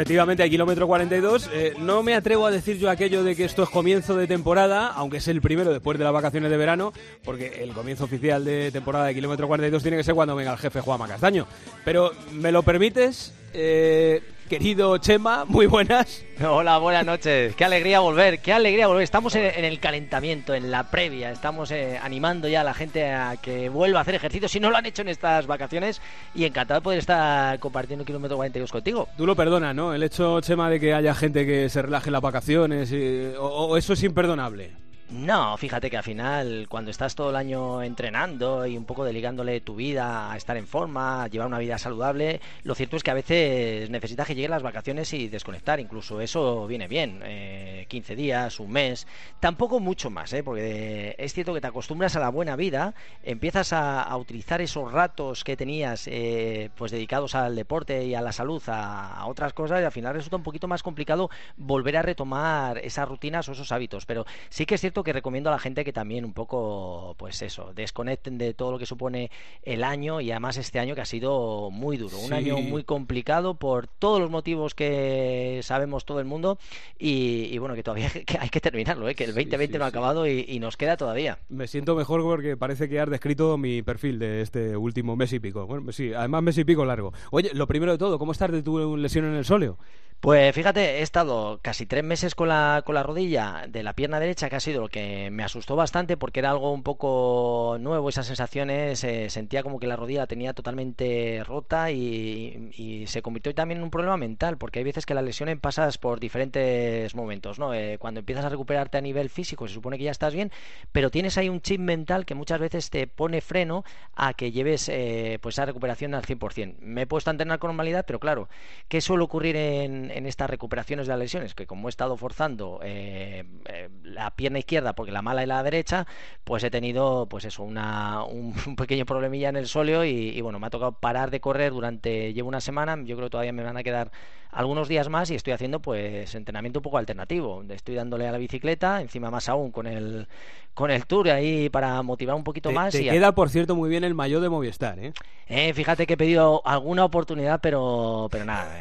efectivamente hay kilómetro 42. Eh, no me atrevo a decir yo aquello de que esto es comienzo de temporada, aunque es el primero después de las vacaciones de verano, porque el comienzo oficial de temporada de kilómetro 42 tiene que ser cuando venga el jefe Juan Castaño. Pero, ¿me lo permites? Eh, querido Chema, muy buenas. Hola, buenas noches. Qué alegría volver, qué alegría volver. Estamos en, el calentamiento, en la previa. Estamos eh, animando ya a la gente a que vuelva a hacer ejercicio si no lo han hecho en estas vacaciones. Y encantado de poder estar compartiendo kilómetro 42 contigo. Tú lo perdonas, ¿no? El hecho, Chema, de que haya gente que se relaje en las vacaciones, o eso es imperdonable. No, fíjate que al final, cuando estás todo el año entrenando y un poco dedicándole tu vida a estar en forma, a llevar una vida saludable, lo cierto es que a veces necesitas que lleguen las vacaciones y desconectar. Incluso eso viene bien. Eh, 15 días, un mes. Tampoco mucho más, ¿eh? porque es cierto que te acostumbras a la buena vida, empiezas a, utilizar esos ratos que tenías eh, pues dedicados al deporte y a la salud a, otras cosas y al final resulta un poquito más complicado volver a retomar esas rutinas o esos hábitos. Pero sí que es cierto que recomiendo a la gente que también un poco, pues eso, desconecten de todo lo que supone el año y además este año que ha sido muy duro, un año muy complicado por todos los motivos que sabemos todo el mundo y, bueno, que todavía hay que terminarlo, ¿eh? que el 2020 no ha acabado y, nos queda todavía. Me siento mejor porque parece que has descrito mi perfil de este último mes y pico. Bueno, sí, además mes y pico largo. Oye, lo primero de todo, ¿cómo estás de tu lesión en el sóleo? Pues fíjate, he estado casi tres meses con la, con la rodilla de la pierna derecha, que ha sido lo que me asustó bastante porque era algo un poco nuevo, esas sensaciones, eh, sentía como que la rodilla la tenía totalmente rota y, se convirtió también en un problema mental, porque hay veces que la lesión pasas por diferentes momentos, ¿no? Eh, cuando empiezas a recuperarte a nivel físico se supone que ya estás bien, pero tienes ahí un chip mental que muchas veces te pone freno a que lleves eh, pues esa recuperación al 100%. Me he puesto a entrenar con normalidad, pero claro, ¿qué suele ocurrir en en, estas recuperaciones de las lesiones, que como he estado forzando eh, eh, la pierna izquierda porque la mala y la derecha, pues he tenido pues eso, una, un, pequeño problemilla en el sóleo y, bueno, me ha tocado parar de correr durante, llevo una semana, yo creo que todavía me van a quedar algunos días más y estoy haciendo pues entrenamiento un poco alternativo, estoy dándole a la bicicleta, encima más aún con el con el tour ahí para motivar un poquito más. Te queda, por cierto, muy bien el maillot de Movistar, ¿eh? ¿eh? fíjate que he pedido alguna oportunidad, pero, pero nada,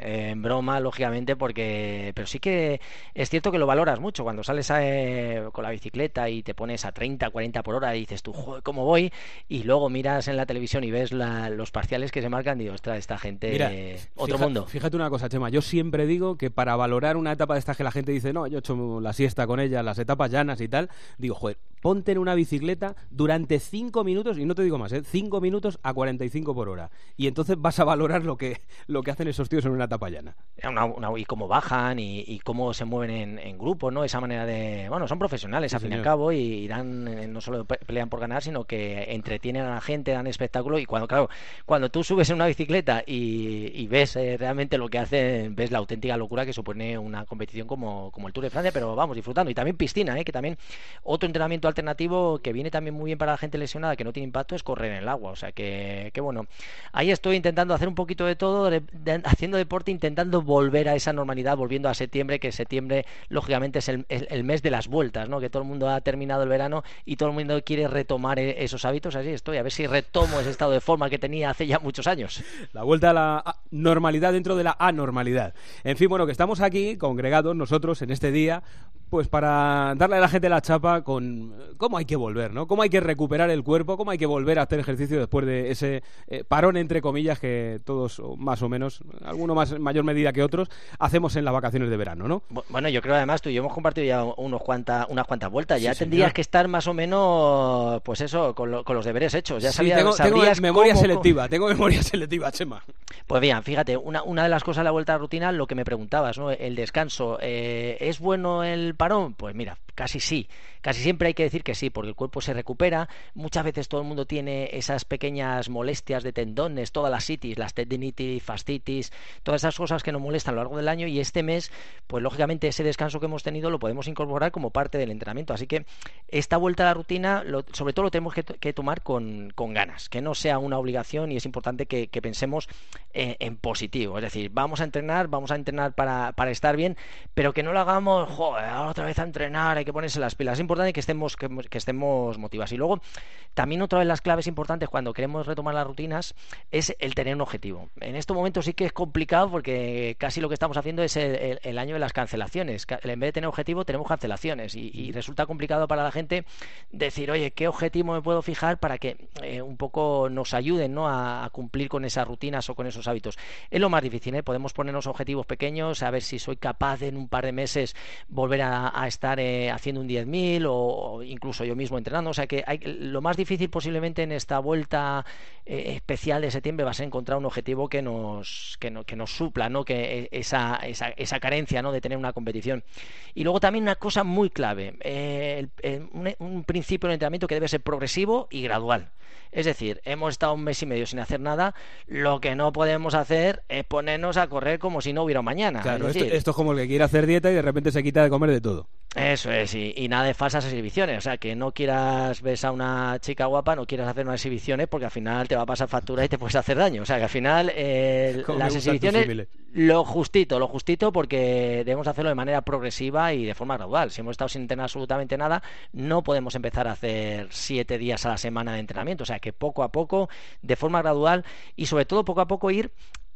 en broma lógicamente, porque. Pero sí que es cierto que lo valoras mucho. Cuando sales eh, con la bicicleta y te pones a 30, 40 por hora y dices tú, joder, ¿cómo voy? Y luego miras en la televisión y ves los parciales que se marcan y digo, ostras, esta gente. otro mundo. Fíjate una cosa, Chema. Yo siempre digo que para valorar una etapa de estas que la gente dice, no, yo he hecho la siesta con ella, las etapas llanas y tal, digo, joder, ponte en una bicicleta durante 5 minutos, y no te digo más, ¿eh? 5 minutos a 45 por hora. Y entonces vas a valorar lo que, lo que hacen esos tíos en una etapa llana y cómo bajan y, cómo se mueven en, grupo, ¿no? Esa manera de... Bueno, son profesionales al fin y al cabo y dan, eh, no solo pelean por ganar, sino que entretienen a la gente, dan espectáculo y cuando, claro, cuando tú subes en una bicicleta y, ves eh, realmente lo que hacen, ves la auténtica locura que supone una competición como, como el Tour de Francia, pero vamos, disfrutando. Y también piscina, ¿eh? Que también otro entrenamiento alternativo que viene también muy bien para la gente lesionada, que no tiene impacto, es correr en el agua. O sea que, bueno, ahí estoy intentando hacer un poquito de todo, haciendo deporte, intentando volver a esa normalidad, volviendo a septiembre, que septiembre lógicamente es el, mes de las vueltas, ¿no? que todo el mundo ha terminado el verano y todo el mundo quiere retomar e, esos hábitos, así estoy, a ver si retomo ese estado de forma que tenía hace ya muchos años. La vuelta a la normalidad dentro de la anormalidad. En fin, bueno, que estamos aquí congregados nosotros en este día, pues para darle a la gente la chapa con cómo hay que volver, ¿no? Cómo hay que recuperar el cuerpo, cómo hay que volver a hacer ejercicio después de ese eh, parón entre comillas que todos más o menos, alguno más en mayor medida que otros, hacemos en las vacaciones de verano, ¿no? Bueno, yo creo además tú y yo hemos compartido ya unos cuantas, unas cuantas vueltas. Ya tendrías que estar más o menos, pues eso, con, los deberes hechos. Ya sabía, tengo, tengo memoria selectiva, tengo memoria selectiva, Chema. Pues bien, fíjate, una, una de las cosas de la vuelta a rutina, lo que me preguntabas, ¿no? El descanso. Eh, ¿Es bueno el parón? Pues mira, casi sí. Casi siempre hay que decir que sí, porque el cuerpo se recupera. Muchas veces todo el mundo tiene esas pequeñas molestias de tendones, todas las citis, las tendinitis, fascitis, todas esas cosas que nos molestan a lo largo del año y este mes, pues lógicamente ese descanso que hemos tenido lo podemos incorporar como parte del entrenamiento. Así que esta vuelta a la rutina, sobre todo lo tenemos que, tomar con, ganas, que no sea una obligación y es importante que, pensemos eh, en, positivo. Es decir, vamos a entrenar, vamos a entrenar para, estar bien, pero que no lo hagamos, joder, otra vez a entrenar, que ponerse las pilas. Es importante que estemos, que, estemos motivados. Y luego, también otra de las claves importantes cuando queremos retomar las rutinas es el tener un objetivo. En este momento sí que es complicado porque casi lo que estamos haciendo es el, año de las cancelaciones. En vez de tener objetivo, tenemos cancelaciones. Y, resulta complicado para la gente decir, oye, ¿qué objetivo me puedo fijar para que eh, un poco nos ayuden ¿no? a, cumplir con esas rutinas o con esos hábitos? Es lo más difícil, ¿eh? Podemos ponernos objetivos pequeños, a ver si soy capaz de en un par de meses volver a, estar eh, haciendo un 10.000 o, incluso yo mismo entrenando. O sea que hay, lo más difícil posiblemente en esta vuelta eh, especial de septiembre va a ser encontrar un objetivo que nos, que, no, que nos supla, ¿no? que e, esa, esa, esa, carencia ¿no? de tener una competición. Y luego también una cosa muy clave, eh, un, un principio de entrenamiento que debe ser progresivo y gradual. Es decir, hemos estado un mes y medio sin hacer nada, lo que no podemos hacer es ponernos a correr como si no hubiera mañana. Claro, esto, es como el que quiere hacer dieta y de repente se quita de comer de todo. Eso es, y, nada de falsas exhibiciones. O sea, que no quieras ver a una chica guapa, no quieras hacer unas exhibiciones porque al final te va a pasar factura y te puedes hacer daño. O sea, que al final eh, las exhibiciones, lo justito, lo justito porque debemos hacerlo de manera progresiva y de forma gradual. Si hemos estado sin entrenar absolutamente nada, no podemos empezar a hacer siete días a la semana de entrenamiento. O sea, que poco a poco, de forma gradual y sobre todo poco a poco ir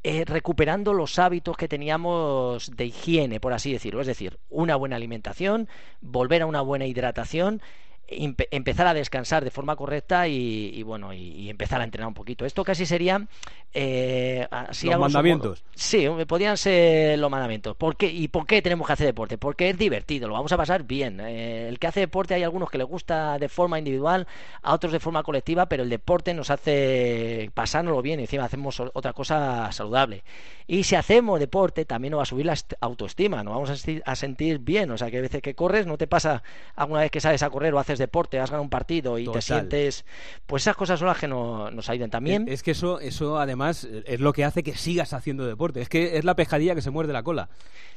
eh, recuperando los hábitos que teníamos de higiene, por así decirlo. Es decir, una buena alimentación, volver a una buena hidratación empezar a descansar de forma correcta y, bueno y, empezar a entrenar un poquito. Esto casi sería eh, los mandamientos. Sí podrían ser los mandamientos. ¿Por qué? y por qué tenemos que hacer deporte porque es divertido lo vamos a pasar bien. Eh, el que hace deporte hay algunos que le gusta de forma individual a otros de forma colectiva pero el deporte nos hace pasárnoslo bien y encima hacemos otra cosa saludable. Y si hacemos deporte también nos va a subir la autoestima nos vamos a sentir, bien. O sea que a veces que corres no te pasa alguna vez que sales a correr o haces deporte, has ganado un partido y te sientes. Pues esas cosas son las que nos ayudan también. Es que eso, eso además es lo que hace que sigas haciendo deporte. Es que es la pescadilla que se muerde la cola.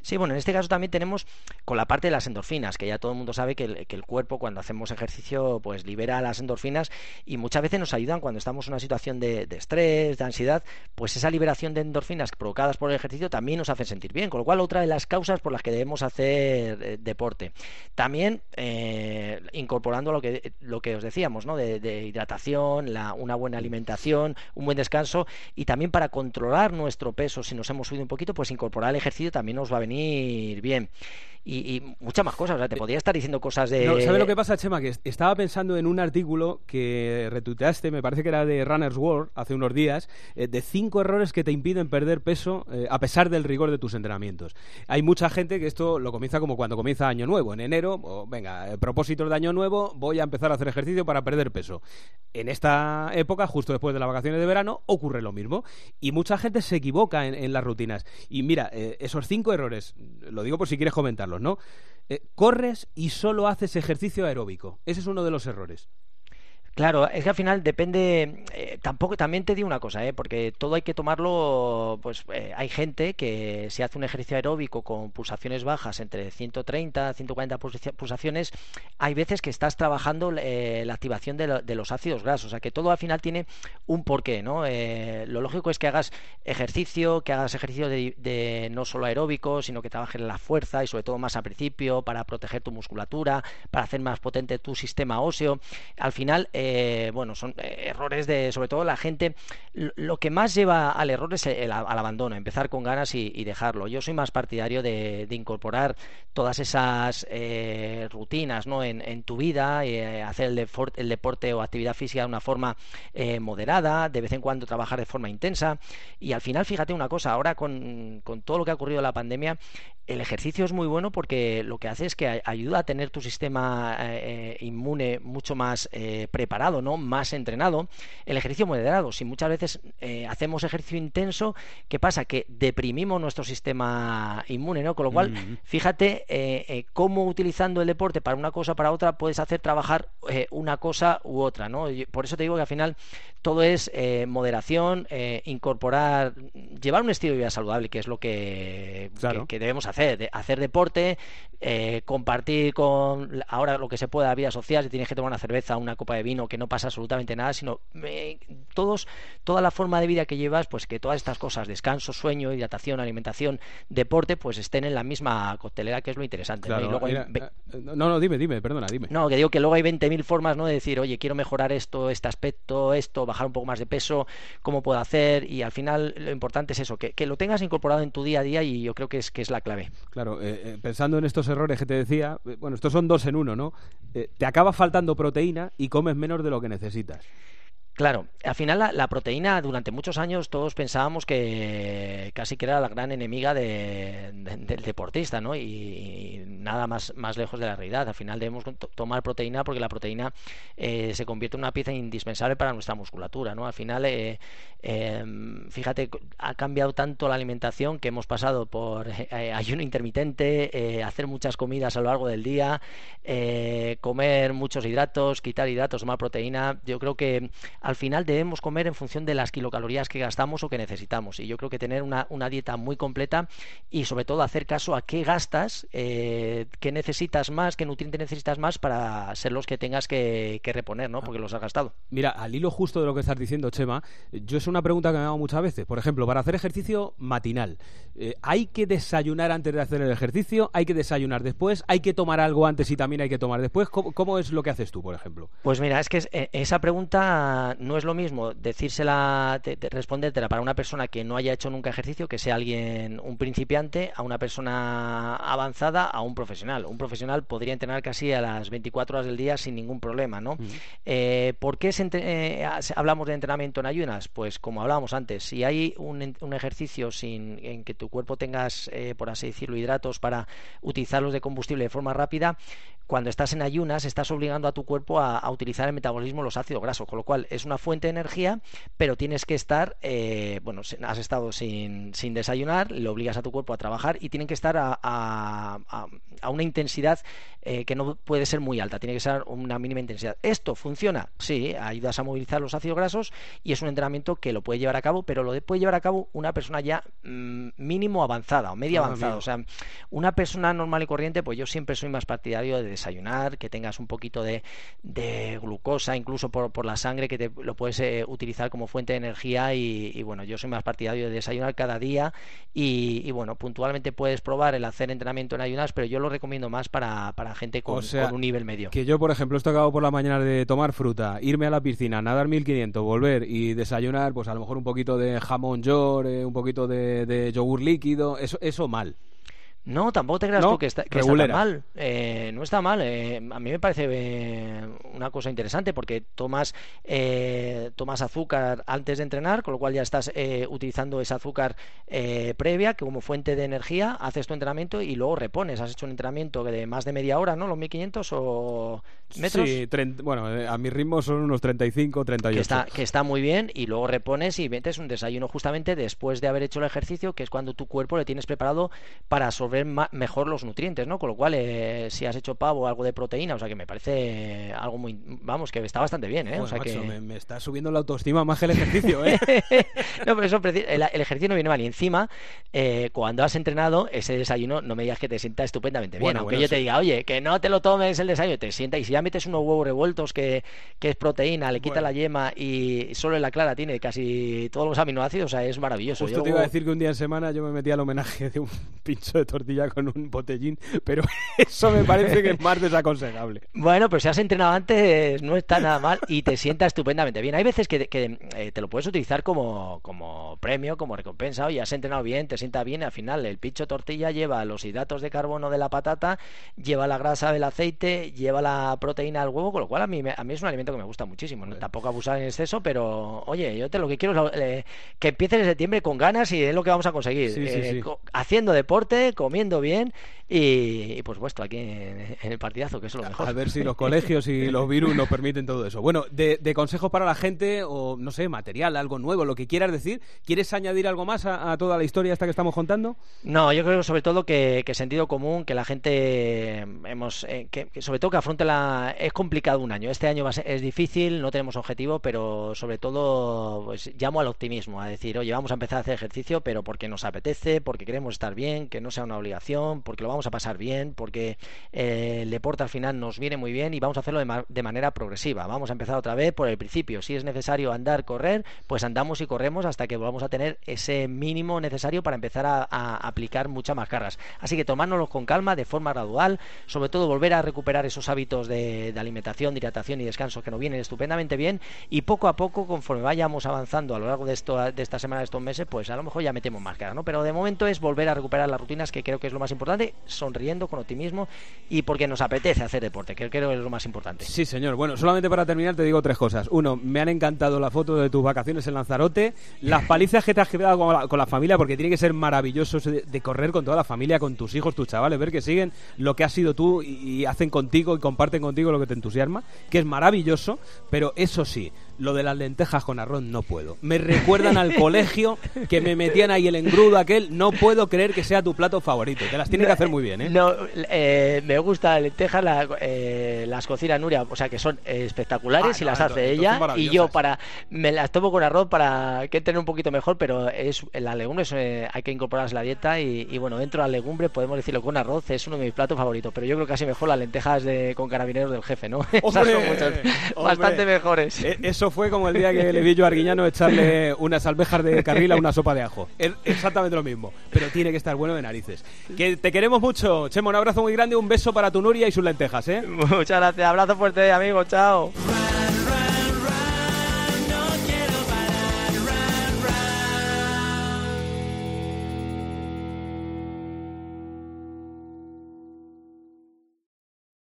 Sí, bueno, en este caso también tenemos con la parte de las endorfinas, que ya todo el mundo sabe que el, que el cuerpo cuando hacemos ejercicio pues libera las endorfinas y muchas veces nos ayudan cuando estamos en una situación de, estrés, de ansiedad, pues esa liberación de endorfinas provocadas por el ejercicio también nos hace sentir bien, con lo cual otra de las causas por las que debemos hacer eh, deporte. También eh, incorporando lo que, lo que os decíamos, ¿no? De, hidratación, la, una buena alimentación, un buen descanso y también para controlar nuestro peso, si nos hemos subido un poquito, pues incorporar el ejercicio también nos va a venir bien y, muchas más cosas. O sea, te podría estar diciendo cosas de. No, ¿Sabes lo que pasa, Chema? Que estaba pensando en un artículo que retuiteaste, me parece que era de Runner's World, hace unos días, eh, de cinco errores que te impiden perder peso eh, a pesar del rigor de tus entrenamientos. Hay mucha gente que esto lo comienza como cuando comienza Año Nuevo, en enero, o, venga, eh, propósitos de Año Nuevo, voy a empezar a hacer ejercicio para perder peso. En esta época, justo después de las vacaciones de verano, ocurre lo mismo. Y mucha gente se equivoca en, las rutinas. Y mira, esos cinco errores, lo digo por si quieres comentarlo ¿no? Eh, corres y solo haces ejercicio aeróbico. Ese es uno de los errores. Claro, es que al final depende. Eh, tampoco, también te digo una cosa, ¿eh? porque todo hay que tomarlo. Pues eh, hay gente que si hace un ejercicio aeróbico con pulsaciones bajas entre 130 140 pulsaciones, hay veces que estás trabajando eh, la activación de, los ácidos grasos. O sea que todo al final tiene un porqué, ¿no? lo lógico es que hagas ejercicio, que hagas ejercicio de, no solo aeróbico, sino que trabajes la fuerza y sobre todo más al principio para proteger tu musculatura, para hacer más potente tu sistema óseo. Al final bueno, son eh, errores de, sobre todo la gente, lo que más lleva al error es el, al abandono, empezar con ganas y, dejarlo. Yo soy más partidario de, incorporar todas esas eh, rutinas ¿no? en, tu vida, hacer el, deporte o actividad física de una forma moderada, de vez en cuando trabajar de forma intensa y al final, fíjate una cosa, ahora con, con todo lo que ha ocurrido en la pandemia, el ejercicio es muy bueno porque lo que hace es que ayuda a tener tu sistema eh, eh, inmune mucho más eh, preparado, ¿no? Más entrenado. El ejercicio moderado. Si muchas veces hacemos ejercicio intenso, ¿qué pasa? Que deprimimos nuestro sistema inmune, ¿no? Con lo cual, mm. fíjate cómo utilizando el deporte para una cosa para otra puedes hacer trabajar una cosa u otra, ¿no? Por eso te digo que al final todo es moderación, incorporar, llevar un estilo de vida saludable, que es lo que, que debemos hacer hacer, hacer deporte, eh, compartir con ahora lo que se pueda vida social, si tienes que tomar una cerveza, una copa de vino que no pasa absolutamente nada, sino todos, toda la forma de vida que llevas, pues que todas estas cosas, descanso, sueño, hidratación, alimentación, deporte, pues estén en la misma coctelera, que es lo interesante. ¿no? Eh, no, no, dime, dime, perdona, dime. No, que digo que luego hay 20.000 formas ¿no? de decir, oye, quiero mejorar esto, este aspecto, esto, bajar un poco más de peso, cómo puedo hacer, y al final lo importante es eso, que, que lo tengas incorporado en tu día a día y yo creo que es, que es la clave. Claro, eh, eh, pensando en estos errores que te decía, bueno, estos son dos en uno, ¿no? te acaba faltando proteína y comes menos de lo que necesitas. Claro, al final la, proteína durante muchos años todos pensábamos que casi que era la gran enemiga del deportista, ¿no? Y, nada más, más lejos de la realidad. Al final debemos tomar proteína porque la proteína eh, se convierte en una pieza indispensable para nuestra musculatura, ¿no? Al final, eh, em, fíjate, ha cambiado tanto la alimentación que hemos pasado por eh, ayuno intermitente, hacer muchas comidas a lo largo del día, comer muchos hidratos, quitar hidratos, tomar proteína. Yo creo que al final debemos comer en función de las kilocalorías que gastamos o que necesitamos. Y yo creo que tener una, dieta muy completa y sobre todo hacer caso a qué gastas, eh, qué necesitas más, qué nutrientes necesitas más para ser los que tengas que, reponer, ¿no? Porque los has gastado. Mira, al hilo justo de lo que estás diciendo, Chema, yo es una pregunta que me hago muchas veces. Por ejemplo, para hacer ejercicio matinal, eh, ¿hay que desayunar antes de hacer el ejercicio? ¿Hay que desayunar después? ¿Hay que tomar algo antes y también hay que tomar después? ¿Cómo, cómo es lo que haces tú, por ejemplo? Pues mira, es que eh, esa pregunta no es lo mismo decírsela, respondértela para una persona que no haya hecho nunca ejercicio, que sea alguien, un principiante, a una persona avanzada, a un profesional. Un profesional podría entrenar casi a las 24 horas del día sin ningún problema, ¿no? Eh, ¿Por qué eh, hablamos de entrenamiento en ayunas? Pues como hablábamos antes, si hay un, ejercicio sin en que tu cuerpo tengas, eh, por así decirlo, hidratos para utilizarlos de combustible de forma rápida, cuando estás en ayunas estás obligando a tu cuerpo a, utilizar el metabolismo los ácidos grasos, con lo cual es una fuente de energía, pero tienes que estar, eh, bueno, has estado sin, sin, desayunar, le obligas a tu cuerpo a trabajar y tienen que estar a, a, a una intensidad eh, que no puede ser muy alta, tiene que ser una mínima intensidad. ¿Esto funciona? Sí, ayudas a movilizar los ácidos grasos y es un entrenamiento que lo puede llevar a cabo, pero lo puede llevar a cabo una persona ya mm, mínimo avanzada o media ah, avanzada. O sea, una persona normal y corriente, pues yo siempre soy más partidario de desayunar, que tengas un poquito de, glucosa, incluso por, la sangre, que te, lo puedes eh, utilizar como fuente de energía. Y, bueno, yo soy más partidario de desayunar cada día. Y, bueno, puntualmente puedes probar el hacer entrenamiento en ayunas, pero yo lo recomiendo más para, para gente con, un nivel medio. Que yo, por ejemplo, estoy acabado por la mañana de tomar fruta, irme a la piscina, nadar 1500, volver y desayunar, pues a lo mejor un poquito de jamón york, eh, un poquito de, de yogur líquido, eso, eso mal. No, tampoco te creas tú que está, mal. Eh, no está mal. Eh, a mí me parece eh, una cosa interesante porque tomas, tomas azúcar antes de entrenar, con lo cual ya estás utilizando ese azúcar previa que como fuente de energía, haces tu entrenamiento y luego repones. Has hecho un entrenamiento de más de media hora, ¿no? Los 1500 o metros. Sí, bueno, a mi ritmo son unos 35, 38. Que está, que está muy bien y luego repones y metes un desayuno justamente después de haber hecho el ejercicio, que es cuando tu cuerpo le tienes preparado para absorber mejor los nutrientes, ¿no? Con lo cual, eh, si has hecho pavo, algo de proteína, o sea que me parece algo muy, vamos, que está bastante bien, ¿eh? o sea que... me, está subiendo la autoestima más que el ejercicio, ¿eh? no, pero eso, el, ejercicio no viene mal. Y encima, eh, cuando has entrenado, ese desayuno, no me digas que te sienta estupendamente bien. aunque yo te diga, oye, que no te lo tomes el desayuno, te sienta y si ya metes unos huevos revueltos que, que es proteína, le quita la yema y solo en la clara tiene casi todos los aminoácidos, o sea, es maravilloso. Justo te iba a decir que un día en semana yo me metí al homenaje de un pincho de tortilla con un botellín, pero eso me parece que es más desaconsejable. Bueno, pero si has entrenado antes no está nada mal y te sienta estupendamente bien. Hay veces que, eh, te lo puedes utilizar como, como premio, como recompensa. Oye, has entrenado bien, te sienta bien. Al final, el pincho tortilla lleva los hidratos de carbono de la patata, lleva la grasa del aceite, lleva la proteína del huevo, con lo cual a mí, a mí es un alimento que me gusta muchísimo. Tampoco abusar en exceso, pero oye, yo te lo que quiero es eh, que empieces en septiembre con ganas y es lo que vamos a conseguir. Eh, haciendo deporte, comiendo bien y, por supuesto aquí en, el partidazo, que es lo mejor. A ver si los colegios y los virus nos permiten todo eso. Bueno, de, consejos para la gente o, no sé, material, algo nuevo, lo que quieras decir. ¿Quieres añadir algo más a, toda la historia esta que estamos contando? No, yo creo sobre todo que, sentido común, que la gente hemos, eh, que, sobre todo que afronte la... Es complicado un año. Este año va es difícil, no tenemos objetivo, pero sobre todo pues llamo al optimismo, a decir, oye, vamos a empezar a hacer ejercicio, pero porque nos apetece, porque queremos estar bien, que no sea una obligación, porque lo vamos a pasar bien, porque eh, el deporte al final nos viene muy bien y vamos a hacerlo de, manera progresiva. Vamos a empezar otra vez por el principio. Si es necesario andar, correr, pues andamos y corremos hasta que volvamos a tener ese mínimo necesario para empezar a, aplicar muchas más cargas. Así que tomárnoslo con calma, de forma gradual, sobre todo volver a recuperar esos hábitos de, alimentación, de hidratación y descanso que nos vienen estupendamente bien y poco a poco, conforme vayamos avanzando a lo largo de, esto, de esta semana, de estos meses, pues a lo mejor ya metemos más cargas, ¿no? Pero de momento es volver a recuperar las rutinas, que creo que es lo más importante, sonriendo, con optimismo y porque nos apetece hacer deporte, que creo que es lo más importante. Sí, señor. Bueno, solamente para terminar te digo tres cosas. Uno, me han encantado la foto de tus vacaciones en Lanzarote, las palizas que te has quedado con la, familia, porque tiene que ser maravilloso de, correr con toda la familia, con tus hijos, tus chavales, ver que siguen lo que has sido tú y hacen contigo y comparten contigo lo que te entusiasma, que es maravilloso, pero eso sí, lo de las lentejas con arroz no puedo. Me recuerdan al colegio que me metían ahí el engrudo aquel. No puedo creer que sea tu plato favorito. Te las tiene que hacer muy bien, ¿eh? No, eh, me gusta lentejas, eh, las cocina Nuria, o sea que son espectaculares ah, y las hace ella. Y yo para me las tomo con arroz para que tener un poquito mejor, pero es las legumbres eh, hay que incorporarlas a la dieta y, bueno, dentro de las legumbres podemos decirlo con arroz, es uno de mis platos favoritos, pero yo creo casi mejor las lentejas de, con carabineros del jefe, ¿no? Esas son bastante mejores. eso fue como el día que le vi yo a Arguiñano echarle unas alvejas de carril a una sopa de ajo. Exactamente lo mismo, pero tiene que estar bueno de narices. Que te queremos mucho, Chemo, un abrazo muy grande, un beso para tu Nuria y sus lentejas, ¿eh? Muchas gracias, abrazo fuerte, amigo, chao.